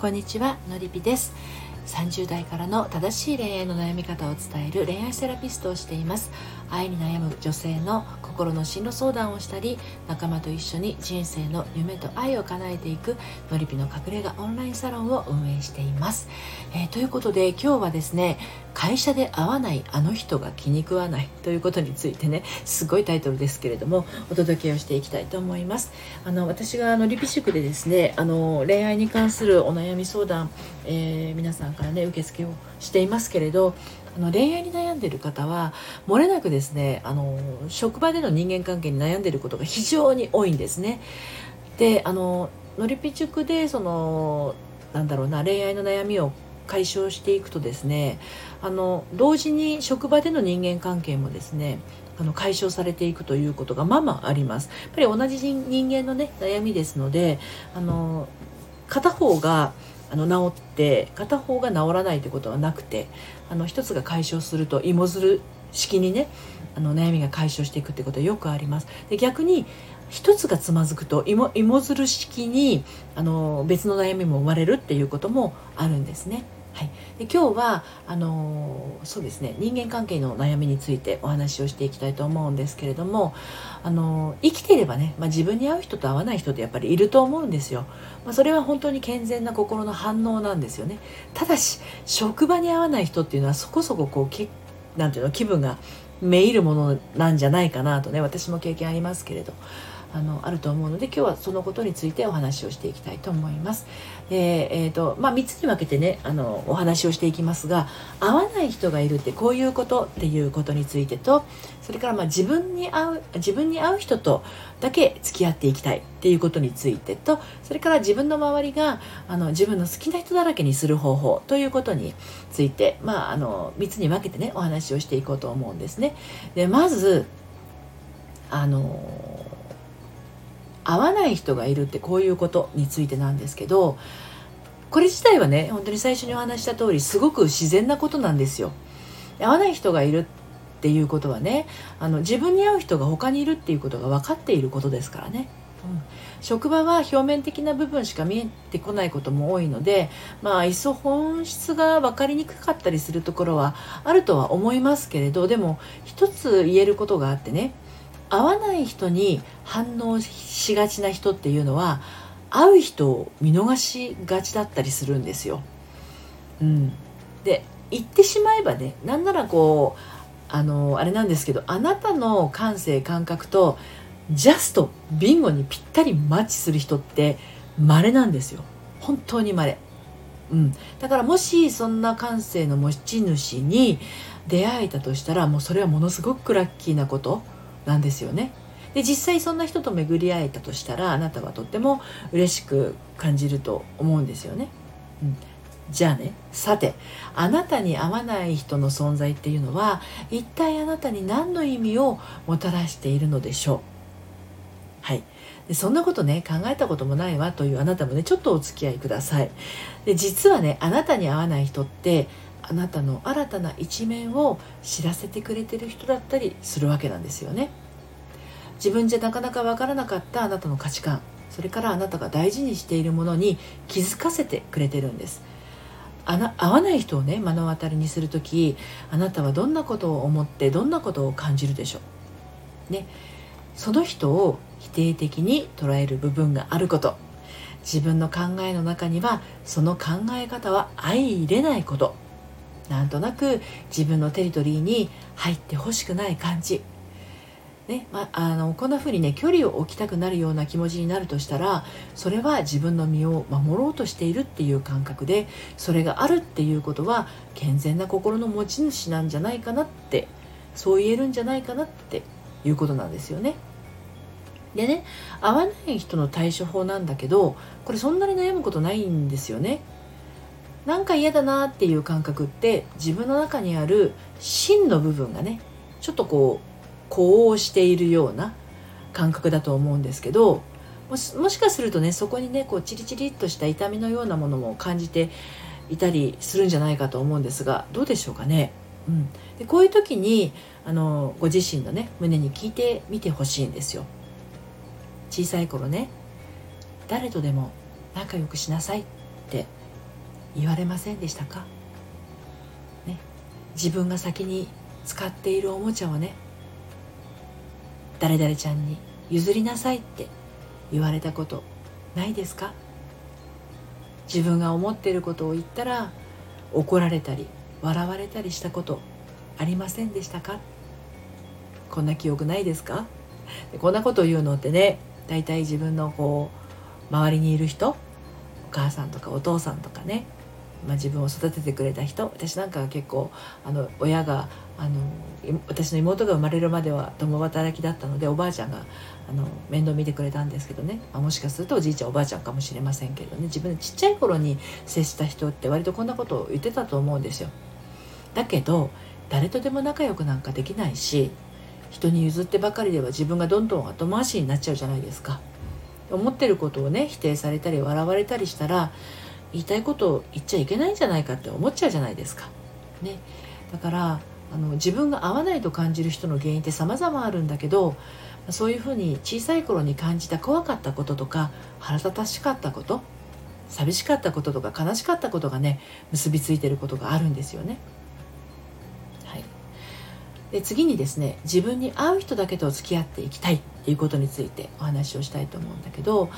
こんにちはのりぴです。30代からの正しい恋愛の悩み方を伝える恋愛セラピストをしています。愛に悩む女性の心の進路相談をしたり仲間と一緒に人生の夢と愛を叶えていくのりぴの隠れ家オンラインサロンを運営しています、えー、ということで今日はですね会社で会わないあの人が気に食わないということについてねすごいタイトルですけれどもお届けをしていきたいと思います。あの私があのリピ塾でですねあの恋愛に関するお悩み相談、えー、皆さんからね受付をしていますけれどあの恋愛に悩んでいる方は漏れなくですねあの職場での人間関係に悩んでいることが非常に多いんですね。であののりぴ塾でそのなんだろうな恋愛の悩みを解消していくとですねあの同時に職場での人間関係もですねあの解消されていくということがまあまあありますやっぱり同じ人間のね悩みですのであの片方があの治って片方が治らないということはなくてあの一つが解消すると芋づる式にねあの悩みが解消していくってことはよくありますで逆に一つがつまずくと芋芋づる式にあの別の悩みも生まれるっていうこともあるんですね。はい、で今日はあのそうですね人間関係の悩みについてお話をしていきたいと思うんですけれどもあの生きていればね、まあ、自分に合う人と合わない人ってやっぱりいると思うんですよ、まあ、それは本当に健全な心の反応なんですよね。ただし職場に合わない人っていうのはそこそここうけなんていうの気分がめいるものなんじゃないかなとね私も経験ありますけれど。あのあると思うので今日はそのことについてお話をしていきたいと思います。でえーとまあ、3つに分けてねあのお話をしていきますが合わない人がいるってこういうことっていうことについてとそれからまあ自分に合う自分に合う人とだけ付き合っていきたいっていうことについてとそれから自分の周りがあの自分の好きな人だらけにする方法ということについて、まあ、あの3つに分けてねお話をしていこうと思うんですね。でまずあの合わない人がいるってこういうことについてなんですけどこれ自体はね本当に最初にお話した通りすごく自然なことなんですよ。合わない人がいるっていうことはねあの自分に合う人が他にいるっていうことが分かっていることですからね。うん、職場は表面的な部分しか見えてこないことも多いのでまあいっそ本質が分かりにくかったりするところはあるとは思いますけれどでも一つ言えることがあってね合わない人に反応しがちな人っていうのは会う人を見逃しがちだったりするんですよ。うん、で言ってしまえばねなんならこうあのあれなんですけどあなたの感性感覚とジャストビンゴにぴったりマッチする人って稀なんですよ。本当に稀、うん、だからもしそんな感性の持ち主に出会えたとしたらもうそれはものすごくラッキーなこと。なんですよね。で実際そんな人と巡り会えたとしたらあなたはとっても嬉しく感じると思うんですよね。うん、じゃあねさてあなたに合わない人の存在っていうのは一体あなたに何の意味をもたらしているのでしょう？はいでそんなことね考えたこともないわというあなたもねちょっとお付き合いくださいで実はねあなたに合わない人ってあなたの新たな一面を知らせてくれてる人だったりするわけなんですよね。自分じゃなかなかわからなかったあなたの価値観。それからあなたが大事にしているものに気づかせてくれてるんです。あな合わない人をね目の当たりにする時あなたはどんなことを思ってどんなことを感じるでしょう。ね。その人を否定的に捉える部分があること。自分の考えの中にはその考え方は相入れないこと。なんとなく自分のテリトリーに入ってほしくない感じねまあ、のこんな風にね距離を置きたくなるような気持ちになるとしたらそれは自分の身を守ろうとしているっていう感覚でそれがあるっていうことは健全な心の持ち主なんじゃないかなってそう言えるんじゃないかなっていうことなんですよね。でね合わない人の対処法なんだけどこれそんなに悩むことないんですよね。なんか嫌だなっていう感覚って自分の中にある芯の部分がねちょっとこうこうしているような感覚だと思うんですけどもしもしかするとねそこにねこうチリチリっとした痛みのようなものも感じていたりするんじゃないかと思うんですがどうでしょうかね？うん、でこういう時にあのご自身のね胸に聞いてみてほしいんですよ。小さい頃ね誰とでも仲良くしなさいって言われませんでしたか、ね、自分が先に使っているおもちゃをね。誰々ちゃんに譲りなさいって言われたことないですか？自分が思っていることを言ったら怒られたり笑われたりしたことありませんでしたか？こんな記憶ないですか？こんなことを言うのってね大体自分のこう周りにいる人お母さんとかお父さんとかねまあ、自分を育ててくれた人私なんかは結構あの親があの私の妹が生まれるまでは共働きだったのでおばあちゃんがあの面倒見てくれたんですけどね、まあ、もしかするとおじいちゃんおばあちゃんかもしれませんけどね自分ちっちゃい頃に接した人って割とこんなことを言ってたと思うんですよ。だけど誰とでも仲良くなんかできないし人に譲ってばかりでは自分がどんどん後回しになっちゃうじゃないですか。思ってることをね否定されたり笑われたりしたら言いたいことを言っちゃいけないんじゃないかって思っちゃうじゃないですか。ね、だからあの自分が合わないと感じる人の原因って様々あるんだけどそういうふうに小さい頃に感じた怖かったこととか腹立たしかったこと寂しかったこととか悲しかったことがね結びついてることがあるんですよね。で次にですね自分に合う人だけと付き合っていきたいっていうことについてお話をしたいと思うんだけど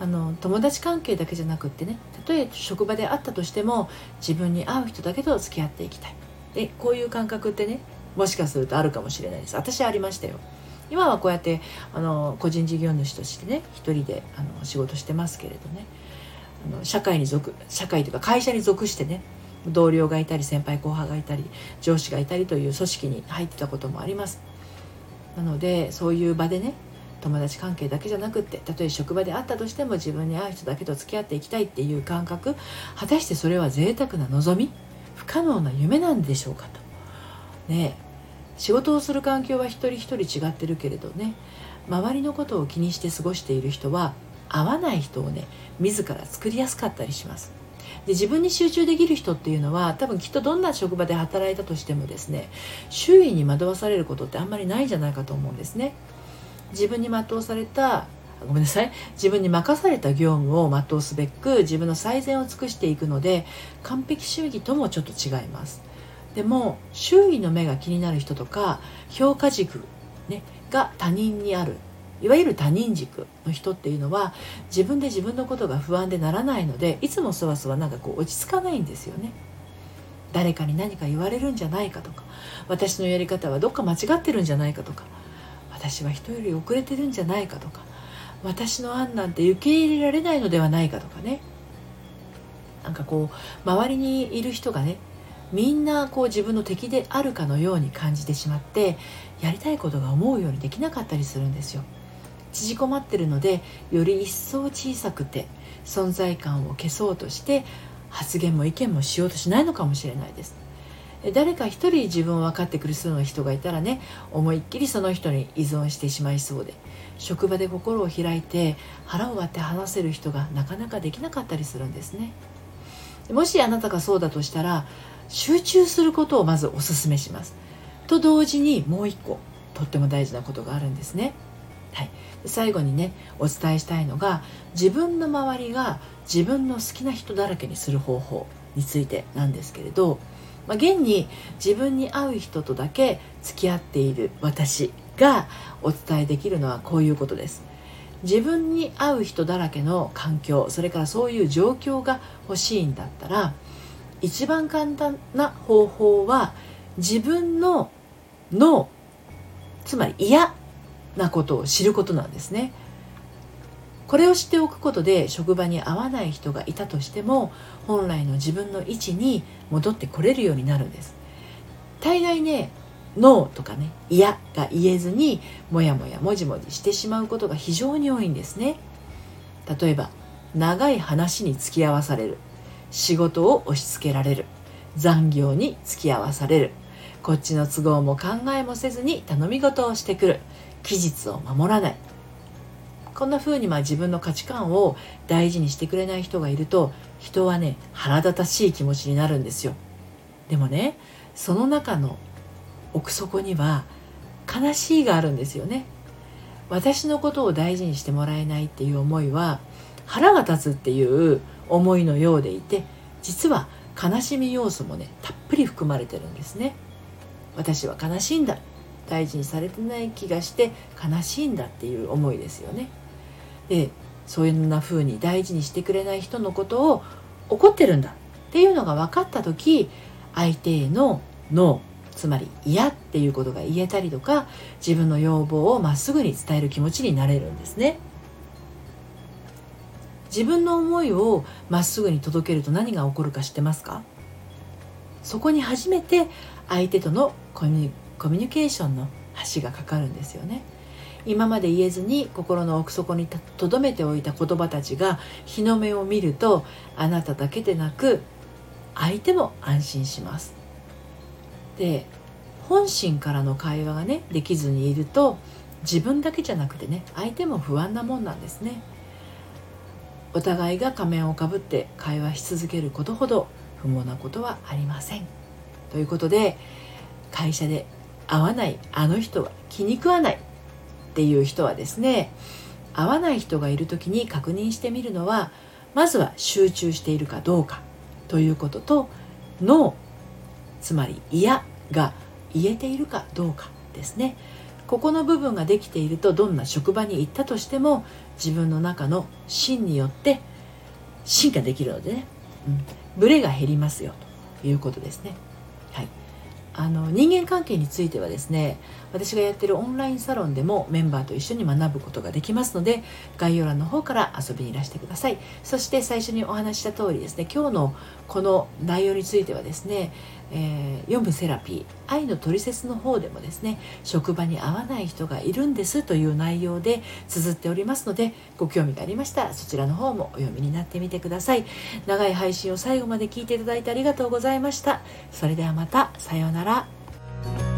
あの友達関係だけじゃなくってねたとえ職場であったとしても自分に合う人だけと付き合っていきたい。でこういう感覚ってねもしかするとあるかもしれないです。私ありましたよ。今はこうやってあの個人事業主としてね一人であの仕事してますけれどねあの社会に属社会というか会社に属してね同僚がいたり先輩後輩がいたり上司がいたりという組織に入ってたこともあります。なのでそういう場でね友達関係だけじゃなくってたとえ職場であったとしても自分に合う人だけと付き合っていきたいっていう感覚果たしてそれは贅沢な望み不可能な夢なんでしょうかと。ね仕事をする環境は一人一人違ってるけれどね周りのことを気にして過ごしている人は合わない人をね自ら作りやすかったりします。で自分に集中できる人っていうのは多分きっとどんな職場で働いたとしてもですね周囲に惑わされることってあんまりないんじゃないかと思うんですね。自分に全うされたごめんなさい。自分に任された業務を全うすべく自分の最善を尽くしていくので完璧主義ともちょっと違います。でも周囲の目が気になる人とか評価軸、ね、が他人にある。いわゆる他人軸の人っていうのは自分で自分のことが不安でならないのでいつもそわそわなんかこう落ち着かないんですよね。誰かに何か言われるんじゃないかとか私のやり方はどっか間違ってるんじゃないかとか私は人より遅れてるんじゃないかとか私の案なんて受け入れられないのではないかとかね。なんかこう周りにいる人がねみんなこう自分の敵であるかのように感じてしまってやりたいことが思うようにできなかったりするんですよ。縮こまってるのでより一層小さくて存在感を消そうとして発言も意見もしようとしないのかもしれないです。誰か一人自分を分かってくれそうな人がいたらね思いっきりその人に依存してしまいそうで職場で心を開いて腹を割って話せる人がなかなかできなかったりするんですね。もしあなたがそうだとしたら集中することをまずお勧めします。と同時にもう一個とっても大事なことがあるんですね。はい、最後にねお伝えしたいのが自分の周りが自分の好きな人だらけにする方法についてなんですけれどまあ、現に自分に合う人とだけ付き合っている私がお伝えできるのはこういうことです。自分に合う人だらけの環境それからそういう状況が欲しいんだったら一番簡単な方法は自分の脳つまり嫌なことを知ることなんですね。これを知っておくことで職場に合わない人がいたとしても本来の自分の位置に戻ってこれるようになるんです。大概ねノーとかね嫌が言えずにもやもやもじもじしてしまうことが非常に多いんですね。例えば長い話に付き合わされる。仕事を押し付けられる。残業に付き合わされる。こっちの都合も考えもせずに頼み事をしてくる。期日を守らない。こんな風にまあ自分の価値観を大事にしてくれない人がいると人はね腹立たしい気持ちになるんですよ。でもねその中の奥底には悲しいがあるんですよね。私のことを大事にしてもらえないっていう思いは腹が立つっていう思いのようでいて実は悲しみ要素もねたっぷり含まれてるんですね。私は悲しいんだ。大事にされてない気がして悲しいんだっていう思いですよね。でそういうな風に大事にしてくれない人のことを怒ってるんだっていうのが分かった時相手へのノーつまり嫌っていうことが言えたりとか自分の要望をまっすぐに伝える気持ちになれるんですね。自分の思いをまっすぐに届けると何が起こるか知ってますか？そこに初めて相手とのコミコミュニケーションの橋がかかるんですよね。今まで言えずに心の奥底にとどめておいた言葉たちが日の目を見るとあなただけでなく相手も安心します。で本心からの会話がねできずにいると自分だけじゃなくてね相手も不安なもんなんですね。お互いが仮面をかぶって会話し続けることほど不毛なことはありません。ということで会社で会わない。あの人は気に食わないっていう人はですね会わない人がいる時に確認してみるのはまずは集中しているかどうかということとノーつまり嫌が言えているかどうかですね。ここの部分ができているとどんな職場に行ったとしても自分の中の芯によって進化できるのでね、うん、ブレが減りますよということですね。あの人間関係についてはですね私がやってるオンラインサロンでもメンバーと一緒に学ぶことができますので概要欄の方から遊びにいらしてください。そして最初にお話した通りですね今日のこの内容についてはですねえー、読むセラピー愛のトリセツの方でもですね職場に合わない人がいるんですという内容で綴っておりますのでご興味がありましたらそちらの方もお読みになってみてください。長い配信を最後まで聞いていただいてありがとうございました。それではまたさようなら。